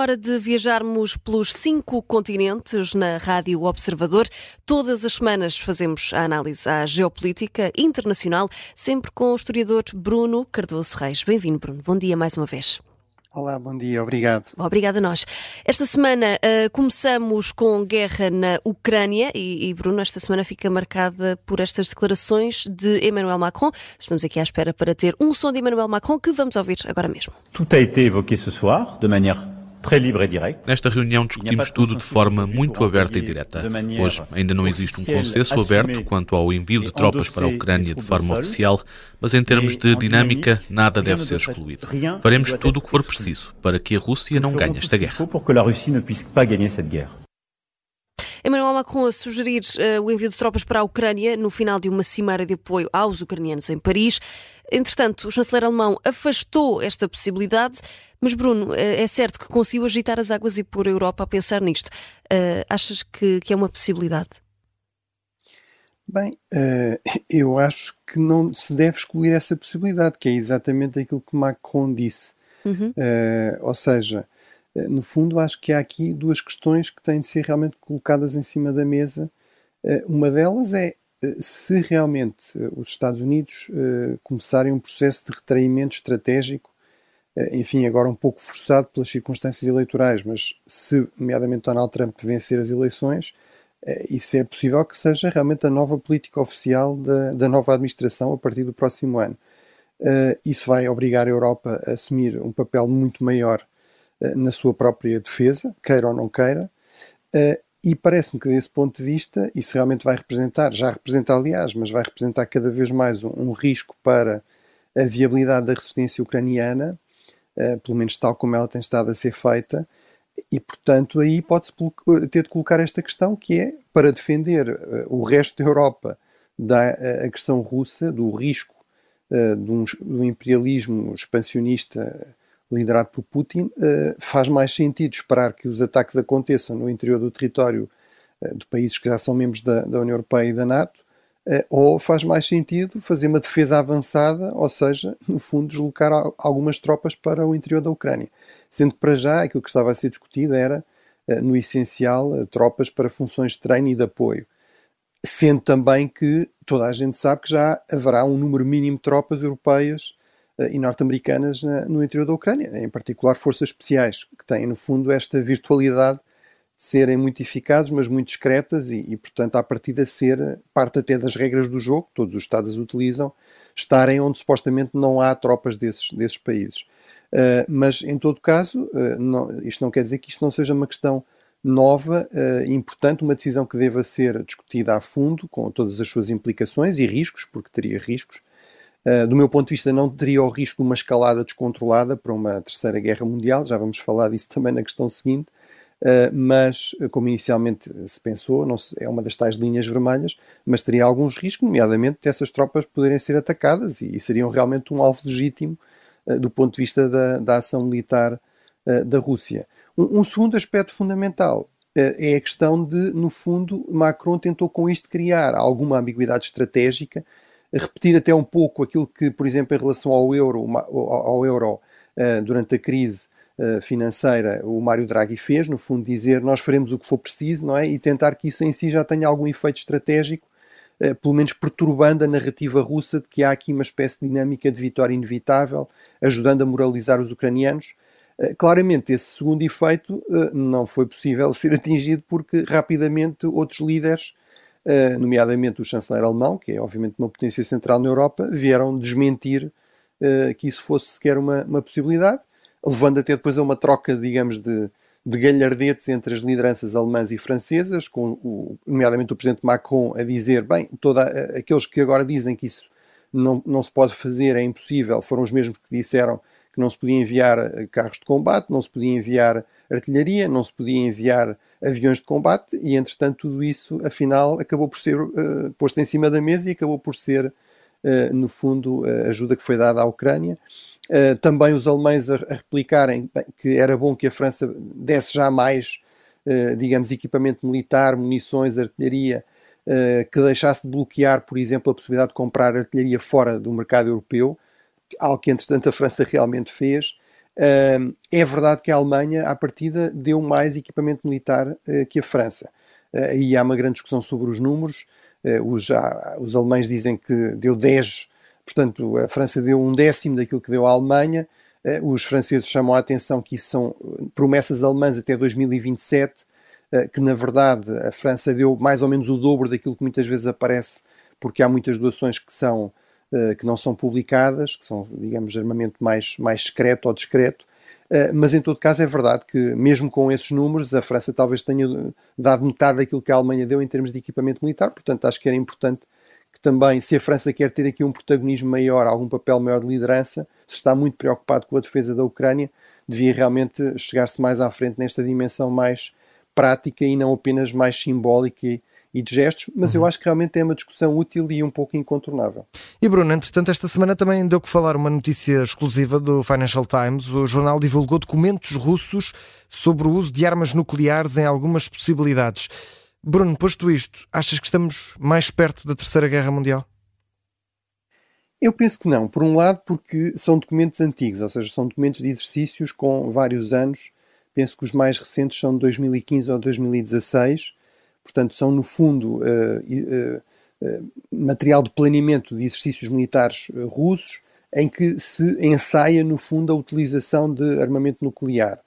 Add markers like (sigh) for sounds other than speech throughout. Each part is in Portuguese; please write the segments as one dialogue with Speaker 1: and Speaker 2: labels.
Speaker 1: hora de viajarmos pelos cinco continentes na Rádio Observador. Todas as semanas fazemos a análise à geopolítica internacional, sempre com o historiador Bruno Cardoso Reis. Bem-vindo, Bruno. Bom dia mais uma vez.
Speaker 2: Olá, bom dia, obrigado.
Speaker 1: Obrigada a nós. Esta semana uh, começamos com guerra na Ucrânia e, e, Bruno, esta semana fica marcada por estas declarações de Emmanuel Macron. Estamos aqui à espera para ter um som de Emmanuel Macron que vamos ouvir agora mesmo.
Speaker 3: Tout a été évoqué ce soir de manière
Speaker 4: Nesta reunião discutimos tudo de forma muito aberta e direta. Hoje ainda não existe um consenso aberto quanto ao envio de tropas para a Ucrânia de forma oficial, mas em termos de dinâmica, nada deve ser excluído. Faremos tudo o que for preciso para que a Rússia não ganhe esta guerra.
Speaker 1: Emmanuel Macron a sugerir uh, o envio de tropas para a Ucrânia no final de uma cimeira de apoio aos ucranianos em Paris. Entretanto, o chanceler alemão afastou esta possibilidade, mas Bruno, uh, é certo que conseguiu agitar as águas e pôr a Europa a pensar nisto. Uh, achas que, que, é uma possibilidade?
Speaker 2: Bem, eu acho que não se deve excluir essa possibilidade, que é exatamente aquilo que Macron disse. Uhum. ou seja, eh, no fundo, acho que há aqui duas questões que têm de ser realmente colocadas em cima da mesa. Eh, uma delas é eh, se realmente os Estados Unidos começarem um processo de retraimento estratégico, enfim, agora um pouco forçado pelas circunstâncias eleitorais, mas se, nomeadamente, Donald Trump vencer as eleições, isso é possível que seja realmente a nova política oficial da, da nova administração a partir do próximo ano. Isso vai obrigar a Europa a assumir um papel muito maior eh, na sua própria defesa, queira ou não queira, eh, e parece-me que desse ponto de vista isso realmente vai representar, já representa aliás, mas vai representar cada vez mais um, um risco para a viabilidade da resistência ucraniana, eh, pelo menos tal como ela tem estado a ser feita, e portanto aí pode-se ter de colocar esta questão que é para defender o resto da Europa da agressão russa, do risco de um, do imperialismo expansionista liderado por Putin, eh, faz mais sentido esperar que os ataques aconteçam no interior do território eh, de países que já são membros da, da União Europeia e da NATO, eh, ou faz mais sentido fazer uma defesa avançada, ou seja, no fundo, deslocar algumas tropas para o interior da Ucrânia. Sendo que, para já, aquilo que estava a ser discutido era, no essencial, tropas para funções de treino e de apoio. Sendo também que toda a gente sabe que já haverá um número mínimo de tropas europeias e norte-americanas no interior da Ucrânia, em particular forças especiais, que têm, no fundo, esta virtualidade de serem muito eficazes, mas muito discretas e, e portanto, à partida ser parte até das regras do jogo, todos os Estados as utilizam, estarem onde supostamente não há tropas desses, desses países. Uh, mas, em todo caso, uh, não, isto não quer dizer que isto não seja uma questão nova uh, e importante, uma decisão que deva ser discutida a fundo, com todas as suas implicações e riscos, porque teria riscos, Uh, do meu ponto de vista, não teria o risco de uma escalada descontrolada para uma terceira guerra mundial, já vamos falar disso (laughs) também na questão seguinte, uh, mas, como inicialmente se pensou, se, é uma das tais linhas vermelhas, mas teria alguns riscos, nomeadamente de essas tropas poderem ser atacadas e, e seriam realmente um alvo legítimo uh, do ponto de vista da, da ação militar da Rússia. Um, um, segundo aspecto fundamental é a questão de, no fundo, Macron tentou com isto criar alguma ambiguidade estratégica repetir até um pouco aquilo que, por exemplo, em relação ao euro, ao euro eh, durante a crise eh, financeira, o Mário Draghi fez, no fundo, dizer nós faremos o que for preciso, não é? E tentar que isso em si já tenha algum efeito estratégico, eh, pelo menos perturbando a narrativa russa de que há aqui uma espécie de dinâmica de vitória inevitável, ajudando a moralizar os ucranianos. Claramente, esse segundo efeito não foi possível (laughs) ser atingido porque rapidamente outros líderes nomeadamente o chanceler alemão, que é obviamente uma potência central na Europa, vieram desmentir uh, que isso fosse sequer uma, uma, possibilidade, levando até depois a uma troca, digamos, de, de galhardetes entre as lideranças alemãs e francesas, com o, nomeadamente o presidente Macron a dizer, bem, toda, aqueles que agora dizem que isso não, não se pode fazer, é impossível, foram os mesmos que disseram que não se podia enviar eh, carros de combate, não se podia enviar artilharia, não se podia enviar aviões de combate e, entretanto, tudo isso, afinal, acabou por ser uh, posto em cima da mesa e acabou por ser, uh, no fundo, a ajuda que foi dada à Ucrânia. Uh, também os alemães a, a replicarem bem, que era bom que a França desse já mais, digamos, equipamento militar, munições, artilharia, que deixasse de bloquear, por exemplo, a possibilidade de comprar artilharia fora do mercado europeu, algo que, entretanto, a França realmente fez Uh, é verdade que a Alemanha, à partida, deu mais equipamento militar uh, que a França. E há uma grande discussão sobre os números. Os, já, os, alemães dizem que deu 10, portanto, a França deu um décimo daquilo que deu a Alemanha. Os franceses chamam a atenção que isso são promessas alemãs até 2027, que na verdade a França deu mais ou menos o dobro daquilo que muitas vezes aparece, porque há muitas doações que são eh, que não são publicadas, que são, digamos, armamento mais, mais secreto ou discreto, eh, mas em todo caso é verdade que, mesmo com esses números, a França talvez tenha dado metade daquilo que a Alemanha deu em termos de equipamento militar, portanto acho que era importante que também, se a França quer ter aqui um protagonismo maior, algum papel maior de liderança, se está muito preocupado com a defesa da Ucrânia, devia realmente chegar-se mais à frente nesta dimensão mais prática e não apenas mais simbólica e, e de gestos, mas uhum. eu acho que realmente é uma discussão útil e um pouco incontornável.
Speaker 5: E Bruno, entretanto, esta semana também deu que falar uma notícia exclusiva do Financial Times. O jornal divulgou documentos russos sobre o uso de armas nucleares em algumas possibilidades. Bruno, posto isto, achas que estamos mais perto da Terceira Guerra Mundial?
Speaker 2: Eu penso que não. Por um lado, porque são documentos antigos, ou seja, são documentos de exercícios com vários anos. Penso que os mais recentes são de 2015 ou 2016 Portanto, são, no fundo, uh, uh, material de planeamento de exercícios militares russos, em que se ensaia, no fundo, a utilização de armamento nuclear.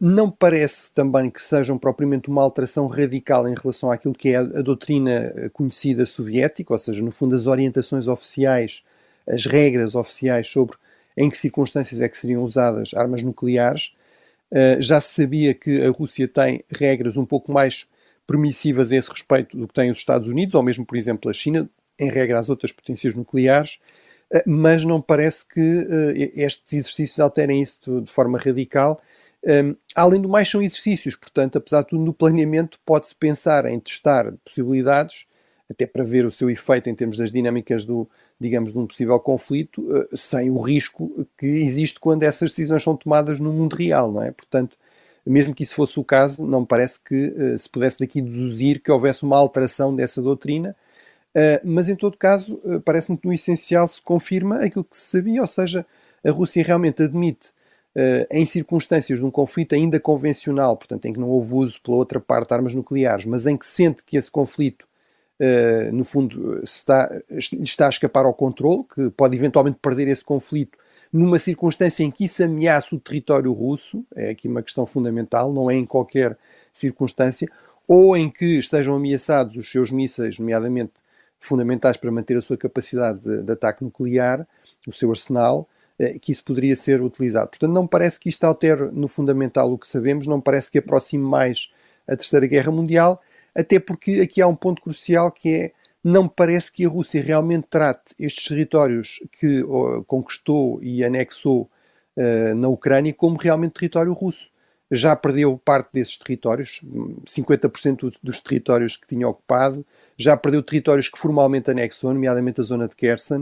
Speaker 2: Não parece também que sejam propriamente uma alteração radical em relação àquilo que é a, doutrina conhecida soviética, ou seja, no fundo, as orientações oficiais, as regras oficiais sobre em que circunstâncias é que seriam usadas armas nucleares. Já se sabia que a Rússia tem regras um pouco mais permissivas a esse respeito do que têm os Estados Unidos, ou mesmo, por exemplo, a China, em regra as outras potências nucleares, eh, mas não parece que uh, estes exercícios alterem isso de forma radical. Ehm, além do mais, são exercícios, portanto, apesar de tudo, no planeamento pode-se pensar em testar possibilidades, até para ver o seu efeito em termos das dinâmicas do, digamos, de um possível conflito, uh, sem o risco que existe quando essas decisões são tomadas no mundo real, não é? Portanto, mesmo que isso fosse o caso, não me parece que uh, se pudesse daqui deduzir que houvesse uma alteração dessa doutrina, uh, mas em todo caso, uh, parece-me que no essencial se confirma aquilo que se sabia, ou seja, a Rússia realmente admite, em circunstâncias de um conflito ainda convencional, portanto, em que não houve uso pela outra parte de armas nucleares, mas em que sente que esse conflito no fundo, está, está a escapar ao controle, que pode eventualmente perder esse conflito numa circunstância em que isso ameaça o território russo, é aqui uma questão fundamental, não é em qualquer circunstância, ou em que estejam ameaçados os seus mísseis, nomeadamente fundamentais para manter a sua capacidade de, de ataque nuclear, o seu arsenal, eh, que isso poderia ser utilizado. Portanto, não parece que isto altere no fundamental o que sabemos, não parece que aproxime mais a Terceira Guerra Mundial, até porque aqui há um ponto crucial que é não parece que a Rússia realmente trate estes territórios que conquistou e anexou uh, na Ucrânia como realmente território russo. Já perdeu parte desses territórios, 50% dos territórios que tinha ocupado, já perdeu territórios que formalmente anexou, nomeadamente a zona de Kherson,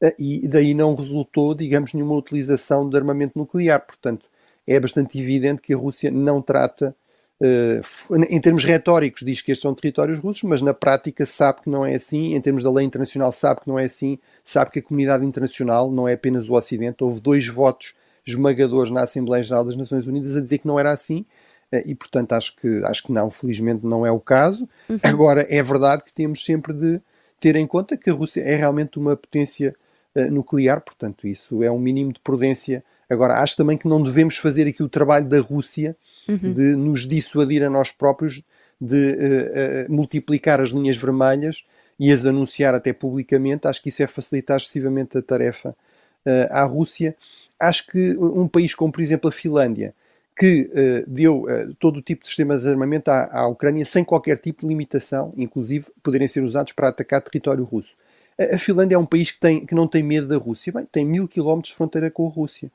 Speaker 2: uh, e daí não resultou, digamos, nenhuma utilização de armamento nuclear. Portanto, é bastante evidente que a Rússia não trata em termos retóricos diz que estes são territórios russos, mas na prática sabe que não é assim, em termos da lei internacional sabe que não é assim, sabe que a comunidade internacional não é apenas o Ocidente, houve dois votos esmagadores na Assembleia Geral das Nações Unidas a dizer que não era assim, uh, e portanto acho que, acho que não, felizmente não é o caso. Uhum. Agora, é verdade que temos sempre de ter em conta que a Rússia é realmente uma potência uh, nuclear, portanto isso é um mínimo de prudência. Agora, acho também que não devemos fazer aqui o trabalho da Rússia uhum. de nos dissuadir a nós próprios de uh, uh, multiplicar as linhas vermelhas e as anunciar até publicamente. Acho que isso é facilitar excessivamente a tarefa uh, à Rússia. Acho que um país como, por exemplo, a Finlândia, que deu todo o tipo de sistemas de armamento à, à, Ucrânia sem qualquer tipo de limitação, inclusive poderem ser usados para atacar território russo. A, Finlândia é um país que, tem, que não tem medo da Rússia. Bem, tem mil quilómetros de fronteira com a Rússia.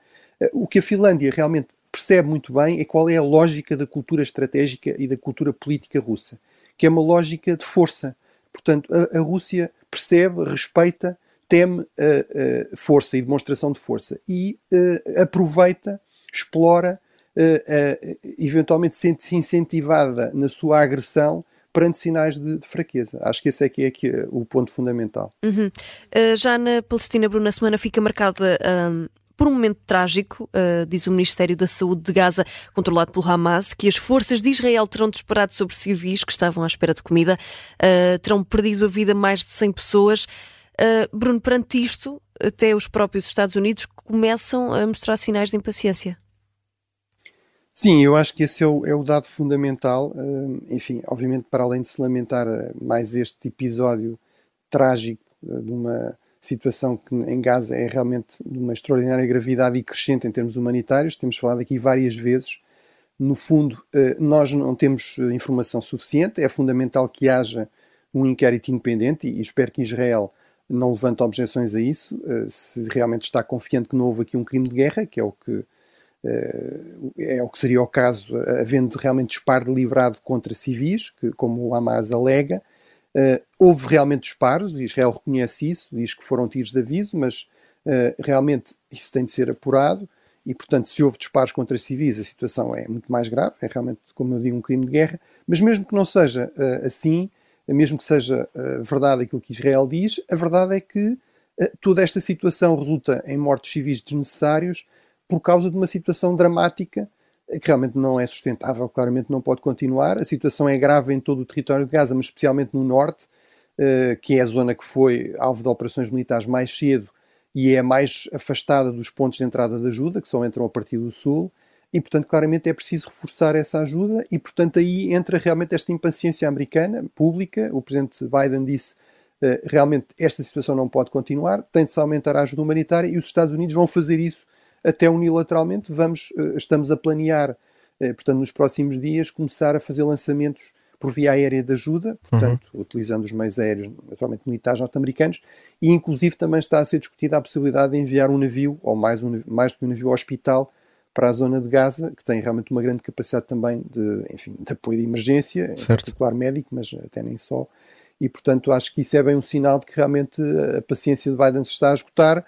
Speaker 2: O que a Finlândia realmente percebe muito bem é qual é a lógica da cultura estratégica e da cultura política russa, que é uma lógica de força. Portanto, a, a Rússia percebe, respeita, teme a, a, força e demonstração de força e uh, aproveita, explora, uh, uh, eventualmente sente-se incentivada na sua agressão perante sinais de, de, fraqueza. Acho que esse é que é, que é o ponto fundamental.
Speaker 1: Uhum. já na Palestina, Bruno, na semana fica marcada por um momento trágico, uh, diz o Ministério da Saúde de Gaza, controlado pelo Hamas, que as forças de Israel terão disparado sobre civis que estavam à espera de comida, uh, terão perdido a vida mais de 100 pessoas. Uh, Bruno, perante isto, até os próprios Estados Unidos começam a mostrar sinais de impaciência.
Speaker 2: Sim, eu acho que esse é o, é o dado fundamental. Enfim, obviamente, para além de se lamentar mais este episódio trágico de uma situação que em Gaza é realmente de uma extraordinária gravidade e crescente em termos humanitários, temos falado aqui várias vezes. No fundo, uh, nós não temos informação suficiente, é fundamental que haja um inquérito independente e espero que Israel não levante objeções a isso, se realmente está confiante que não houve aqui um crime de guerra, que é o que eh, é o que seria o caso, havendo realmente disparo deliberado contra civis, que, como o Hamas alega. Uh, houve realmente disparos, Israel reconhece isso, diz que foram tiros de aviso, mas uh, realmente isso tem de ser apurado e, portanto, se houve disparos contra civis, a situação é muito mais grave, é realmente, como eu digo, um crime de guerra. Mas mesmo que não seja uh, assim, mesmo que seja verdade aquilo que Israel diz, a verdade é que toda esta situação resulta em mortes civis desnecessários por causa de uma situação dramática que realmente não é sustentável, claramente não pode continuar. A situação é grave em todo o território de Gaza, mas especialmente no norte, eh, que é a zona que foi alvo de operações militares mais cedo e é mais afastada dos pontos de entrada de ajuda, que só entram a partir do sul. E, portanto, claramente é preciso reforçar essa ajuda, e, portanto, aí entra realmente esta impaciência americana, pública. O presidente Biden disse uh, realmente esta situação não pode continuar, tem de se aumentar a ajuda humanitária, e os Estados Unidos vão fazer isso até unilateralmente vamos, eh, estamos a planear, eh, portanto, nos próximos dias, começar a fazer lançamentos por via aérea de ajuda, portanto, uhum. utilizando os meios aéreos, naturalmente militares norte-americanos, e inclusive também está a ser discutida a possibilidade de enviar um navio, ou mais, um, mais do que um navio hospital, para a zona de Gaza, que tem realmente uma grande capacidade também de, enfim, de apoio de emergência, certo. em particular médico, mas até nem só. E, portanto, acho que isso é bem um sinal de que realmente a paciência de Biden se está a esgotar.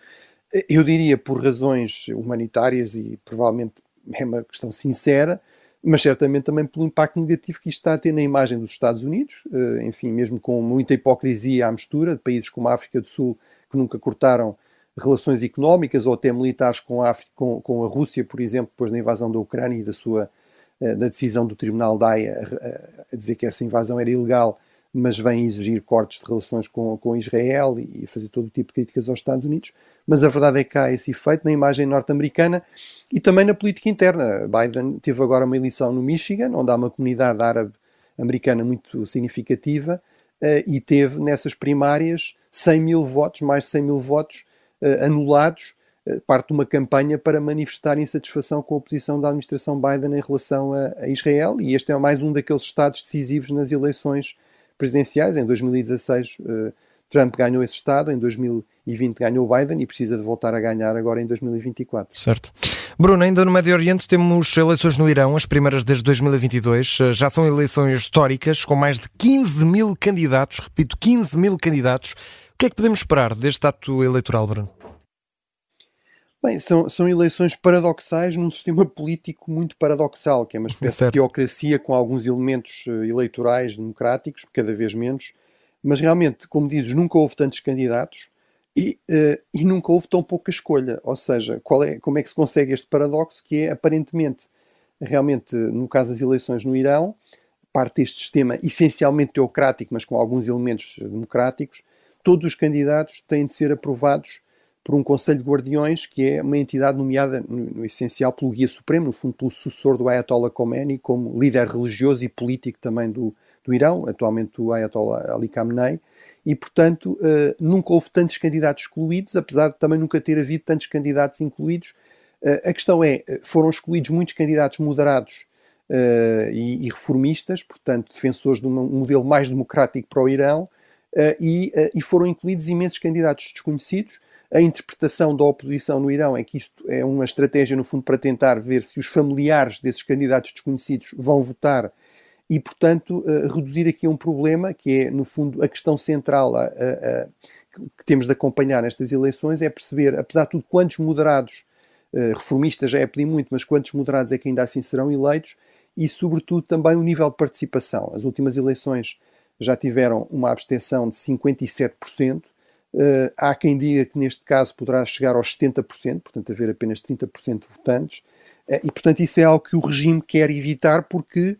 Speaker 2: Eu diria por razões humanitárias e provavelmente é uma questão sincera, mas certamente também pelo impacto negativo que isto está a ter na imagem dos Estados Unidos, eh, enfim, mesmo com muita hipocrisia à mistura de países como a África do Sul, que nunca cortaram relações económicas ou até militares com a, África, com, com a Rússia, por exemplo, depois da invasão da Ucrânia e da sua eh, da decisão do Tribunal da Haia a dizer que essa invasão era ilegal mas vem exigir cortes de relações com, com Israel e fazer todo o tipo de críticas aos Estados Unidos. Mas a verdade é que há esse efeito na imagem norte-americana e também na política interna. Biden teve agora uma eleição no Michigan, onde há uma comunidade árabe americana muito significativa, uh, e teve nessas primárias 100 mil votos, mais de 100 mil votos uh, anulados, uh, parte de uma campanha para manifestar insatisfação com a posição da administração Biden em relação a Israel, e este é mais um daqueles estados decisivos nas eleições presidenciais. Em 2016, uh, eh, Trump ganhou esse Estado, em 2020 ganhou Biden e precisa de voltar a ganhar agora em 2024.
Speaker 5: Certo. Bruno, ainda no Médio Oriente temos eleições no Irão, as primeiras desde 2022. Eh, já são eleições históricas, com mais de 15 mil candidatos, repito, 15 mil candidatos. O que é que podemos esperar deste ato eleitoral, Bruno?
Speaker 2: Bem, são, são eleições paradoxais num sistema político muito paradoxal, que é uma espécie certo. de teocracia com alguns elementos eh, eleitorais democráticos, cada vez menos, mas realmente, como dizes, nunca houve tantos candidatos e, uh, e nunca houve tão pouca escolha. Ou seja, qual é, como é que se consegue este paradoxo que é, aparentemente, realmente, no caso das eleições no Irão, parte deste sistema essencialmente teocrático, mas com alguns elementos democráticos, todos os candidatos têm de ser aprovados por um Conselho de Guardiões, que é uma entidade nomeada, no, no, essencial, pelo Guia Supremo, no fundo, pelo sucessor do Ayatollah Khomeini, como líder religioso e político também do, do Irão, atualmente o Ayatollah Ali Khamenei, e, portanto, uh, nunca houve tantos candidatos excluídos, apesar de também nunca ter havido tantos candidatos incluídos. Uh, a questão é, eh, foram escolhidos muitos candidatos moderados uh, e, e, reformistas, portanto, defensores de um modelo mais democrático para o Irão, e, e foram incluídos imensos candidatos desconhecidos, a interpretação da oposição no Irão é que isto é uma estratégia, no fundo, para tentar ver se os familiares desses candidatos desconhecidos vão votar e, portanto, uh, reduzir aqui um problema que é, no fundo, a questão central a, a, a, que temos de acompanhar nestas eleições é perceber, apesar de tudo, quantos moderados, uh, reformistas já é pedir muito, mas quantos moderados é que ainda assim serão eleitos e, sobretudo, também o nível de participação. As últimas eleições já tiveram uma abstenção de 57%, Uh, há quem diga que neste caso poderá chegar aos 70%, portanto haver apenas 30% de votantes, uh, e portanto isso é algo que o regime quer evitar porque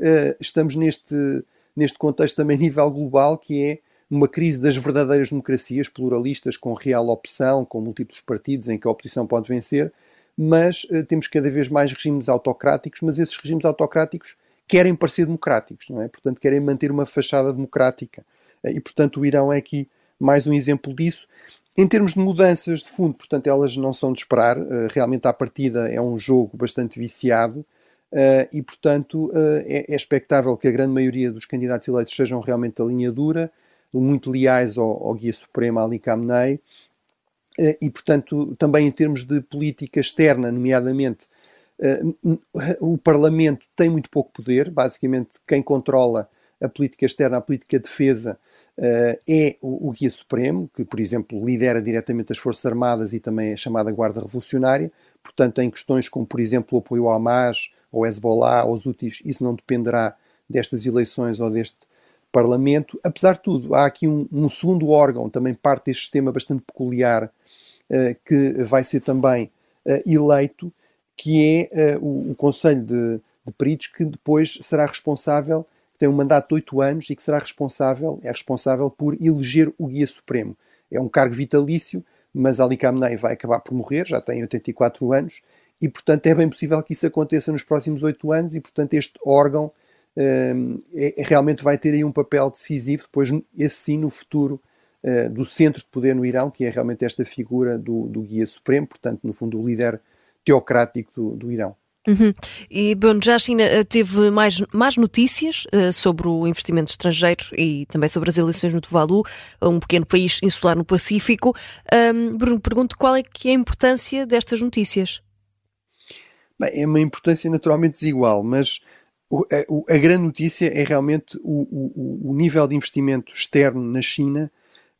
Speaker 2: uh, estamos neste, neste contexto também a nível global, que é uma crise das verdadeiras democracias pluralistas, com real opção, com múltiplos partidos em que a oposição pode vencer, mas temos cada vez mais regimes autocráticos, mas esses regimes autocráticos querem parecer democráticos, não é? Portanto, querem manter uma fachada democrática. E, portanto, o Irão é aqui mais um exemplo disso. Em termos de mudanças de fundo, portanto, elas não são de esperar. Uh, realmente, à partida, é um jogo bastante viciado uh, e, portanto, uh, é, é, expectável que a grande maioria dos candidatos eleitos sejam realmente da linha dura, muito leais ao, ao Guia Supremo Ali Khamenei. e, portanto, também em termos de política externa, nomeadamente, o Parlamento tem muito pouco poder. Basicamente, quem controla a política externa, a política de defesa, é o, Guia Supremo, que, por exemplo, lidera diretamente as Forças Armadas e também a chamada Guarda Revolucionária. Portanto, em questões como, por exemplo, o apoio ao Hamas, ao Hezbollah, aos Houthis, isso não dependerá destas eleições ou deste Parlamento. Apesar de tudo, há aqui um, um segundo órgão, também parte deste sistema bastante peculiar, uh, que vai ser também uh, eleito, que é o, Conselho de Peritos, que depois será responsável tem um mandato de oito anos e que será responsável, é responsável por eleger o Guia Supremo. É um cargo vitalício, mas Ali Khamenei vai acabar por morrer, já tem 84 anos, e portanto é bem possível que isso aconteça nos próximos oito anos, e portanto este órgão um, é, é, realmente vai ter aí um papel decisivo, depois esse sim no futuro uh, do centro de poder no Irão, que é realmente esta figura do, do Guia Supremo, portanto no fundo o líder teocrático do, do Irão.
Speaker 1: Uhum. E bom, já a China eh, teve mais, mais notícias uh, sobre o investimento estrangeiro e também sobre as eleições no Tuvalu, um pequeno país insular no Pacífico. Um, Bruno, pergunto qual é que é a importância destas notícias?
Speaker 2: Bem, é uma importância naturalmente desigual, mas o, a, a, grande notícia é realmente o, o, o, nível de investimento externo na China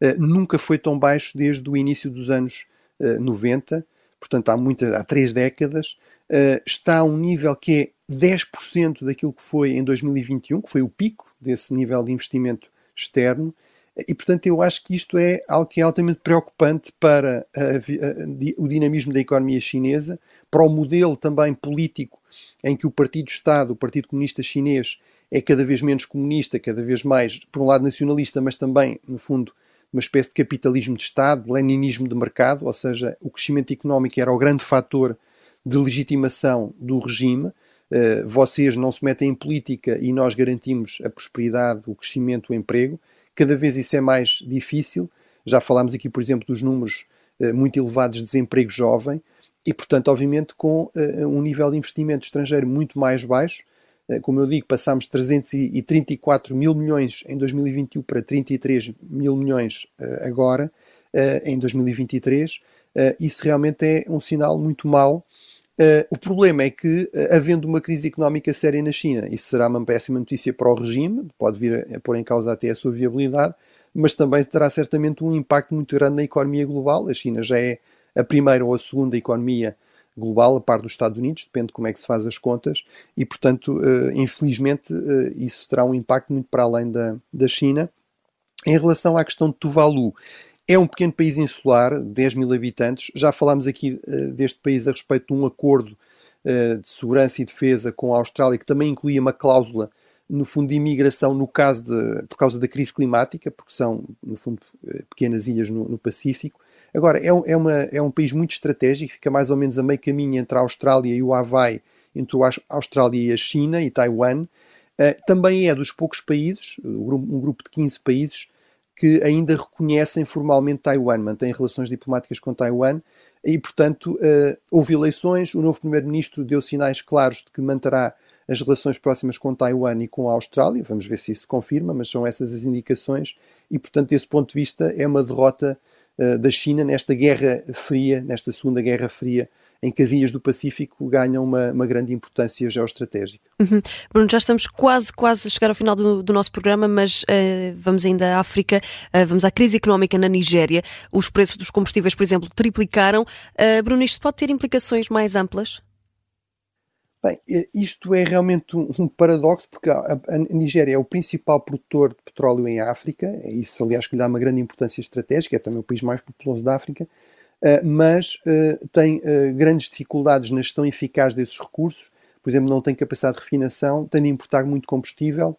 Speaker 2: uh, nunca foi tão baixo desde o início dos anos uh, 90 portanto há, muita, há três décadas, uh, está a um nível que é 10% daquilo que foi em 2021, que foi o pico desse nível de investimento externo, e portanto eu acho que isto é algo que é altamente preocupante para a, a, o dinamismo da economia chinesa, para o modelo também político em que o Partido-Estado, o Partido Comunista Chinês, é cada vez menos comunista, cada vez mais, por um lado, nacionalista, mas também, no fundo, uma espécie de capitalismo de Estado, leninismo de mercado, ou seja, o crescimento económico era o grande fator de legitimação do regime. Uh, vocês não se metem em política e nós garantimos a prosperidade, o crescimento, o emprego. Cada vez isso é mais difícil. Já falámos aqui, por exemplo, dos números uh, muito elevados de desemprego jovem e, portanto, obviamente, com uh, um nível de investimento estrangeiro muito mais baixo, eh, como eu digo, passámos de 334 mil milhões em 2021 para 33 mil milhões eh, agora, eh, em 2023. Isso realmente é um sinal muito mau. O problema é que, havendo uma crise económica séria na China, isso será uma péssima notícia para o regime, pode vir a pôr em causa até a sua viabilidade, mas também terá certamente um impacto muito grande na economia global. A China já é a primeira ou a segunda economia global, a par dos Estados Unidos, depende de como é que se faz as contas, e portanto, uh, infelizmente, uh, isso terá um impacto muito para além da, da China. Em relação à questão de Tuvalu, é um pequeno país insular, 10 mil habitantes. Já falámos aqui uh, deste país a respeito de um acordo de segurança e defesa com a Austrália, que também incluía uma cláusula no fundo de imigração no caso de, por causa da crise climática, porque são, no fundo, pequenas ilhas no, no Pacífico. Agora, é um, é, uma, é um país muito estratégico, fica mais ou menos a meio caminho entre a Austrália e o Havaí, entre a Austrália e a China e Taiwan. Uh, também é dos poucos países, um grupo de 15 países, que ainda reconhecem formalmente Taiwan, mantêm relações diplomáticas com Taiwan e, portanto, uh, houve eleições. O novo primeiro-ministro deu sinais claros de que manterá as relações próximas com Taiwan e com a Austrália. Vamos ver se isso confirma, mas são essas as indicações. E, portanto, desse ponto de vista, é uma derrota uh, da China nesta guerra fria, nesta segunda guerra fria em que as ilhas do Pacífico ganham uma, uma grande importância geoestratégica.
Speaker 1: Uhum. Bruno, já estamos quase, quase a chegar ao final do, do nosso programa, mas uh, vamos ainda à África, uh, vamos à crise económica na Nigéria. Os preços dos combustíveis, por exemplo, triplicaram. Uh, Bruno, isto pode ter implicações mais amplas?
Speaker 2: Bem, isto é realmente um, paradoxo, porque a, Nigéria é o principal produtor de petróleo em África, é isso, aliás, que lhe dá uma grande importância estratégica, é também o país mais populoso da África, mas uh, tem uh, grandes dificuldades na gestão eficaz desses recursos, por exemplo, não tem capacidade de refinação, tem de importar muito combustível,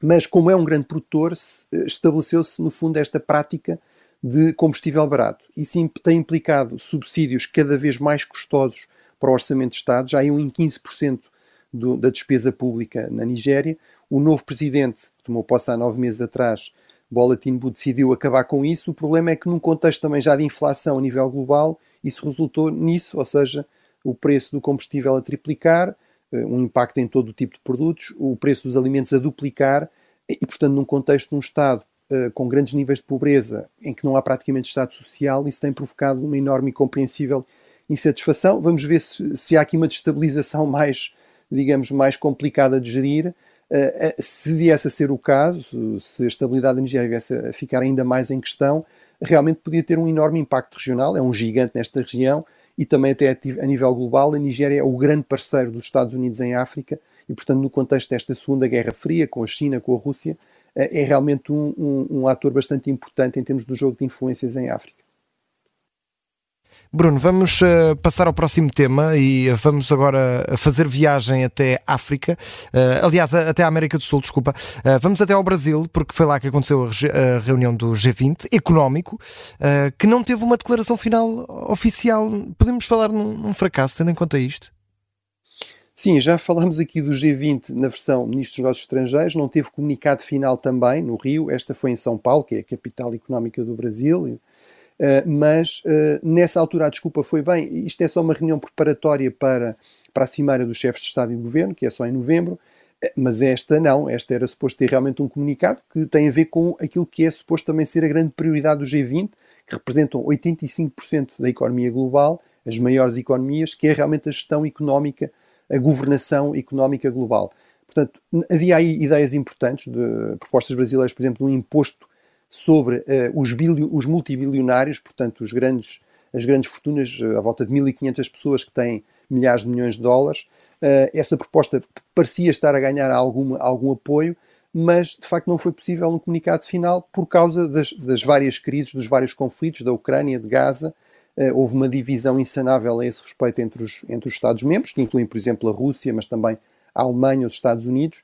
Speaker 2: mas como é um grande produtor, estabeleceu-se, no fundo, esta prática de combustível barato. Isso tem implicado subsídios cada vez mais custosos para o Orçamento de Estado, já iam em 15% do, da despesa pública na Nigéria. O novo presidente, que tomou posse há nove meses atrás, Bola Tinubu, decidiu acabar com isso. O problema é que, num contexto também já de inflação a nível global, isso resultou nisso, ou seja, o preço do combustível a triplicar, eh, um impacto em todo o tipo de produtos, o preço dos alimentos a duplicar, e, portanto, num contexto de um Estado uh, com grandes níveis de pobreza, em que não há praticamente Estado social, isso tem provocado uma enorme e compreensível insatisfação. Vamos ver se, se há aqui uma destabilização (laughs) mais, digamos, mais complicada de gerir. Uh, se viesse a ser o caso, se a estabilidade da Nigéria viesse a ficar ainda mais em questão, realmente podia ter um enorme impacto regional. É um gigante nesta região e também até a nível global. A Nigéria é o grande parceiro dos Estados Unidos em África e, portanto, no contexto desta Segunda Guerra Fria, com a China, com a Rússia, é realmente um, um, um ator bastante importante em termos do jogo de influências em África.
Speaker 5: Bruno, vamos uh, passar ao próximo tema e vamos agora fazer viagem até África, uh, aliás, até a América do Sul, desculpa. Uh, vamos até ao Brasil, porque foi lá que aconteceu a, a reunião do G20 económico, que não teve uma declaração final oficial. Podemos falar num, num fracasso, tendo em conta isto?
Speaker 2: Sim, já falamos aqui do G20 na versão Ministros dos Negócios Estrangeiros, não teve comunicado final também no Rio, esta foi em São Paulo, que é a capital económica do Brasil, mas uh, nessa altura a desculpa foi bem, isto é só uma reunião preparatória para, para a Cimeira dos Chefes de Estado e de Governo, que é só em novembro, uh, mas esta não, esta era suposto ter realmente um comunicado que tem a ver com aquilo que é suposto também ser a grande prioridade do G20, que representam 85% da economia global, as maiores economias, que é realmente a gestão económica, a governação económica global. Portanto, havia aí ideias importantes de propostas brasileiras, por exemplo, um imposto sobre uh, os, bilio, os multibilionários, portanto, os grandes, as grandes fortunas, uh, à volta de 1.500 pessoas que têm milhares de milhões de dólares. Uh, essa proposta parecia estar a ganhar algum, algum apoio, mas de facto não foi possível no comunicado final por causa das, das várias crises, dos vários conflitos da Ucrânia, de Gaza. houve uma divisão insanável a esse respeito entre os, entre os Estados-membros, que incluem, por exemplo, a Rússia, mas também a Alemanha, os Estados Unidos,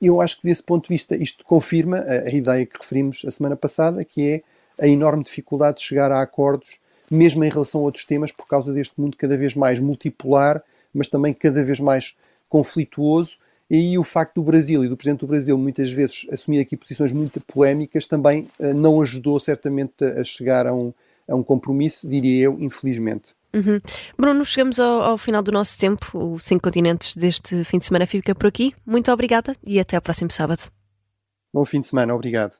Speaker 2: eu acho que desse ponto de vista isto confirma a, ideia que referimos a semana passada, que é a enorme dificuldade de chegar a acordos, mesmo em relação a outros temas, por causa deste mundo cada vez mais multipolar, mas também cada vez mais conflituoso. E aí o facto do Brasil e do Presidente do Brasil muitas vezes assumir aqui posições muito polémicas também uh, não ajudou certamente a chegar a um, a um compromisso, diria eu, infelizmente.
Speaker 1: Uhum. Bruno, chegamos ao, ao, final do nosso tempo. O Cinco Continentes deste fim de semana fica por aqui. Muito obrigada e até ao próximo sábado.
Speaker 2: Bom fim de semana, obrigado.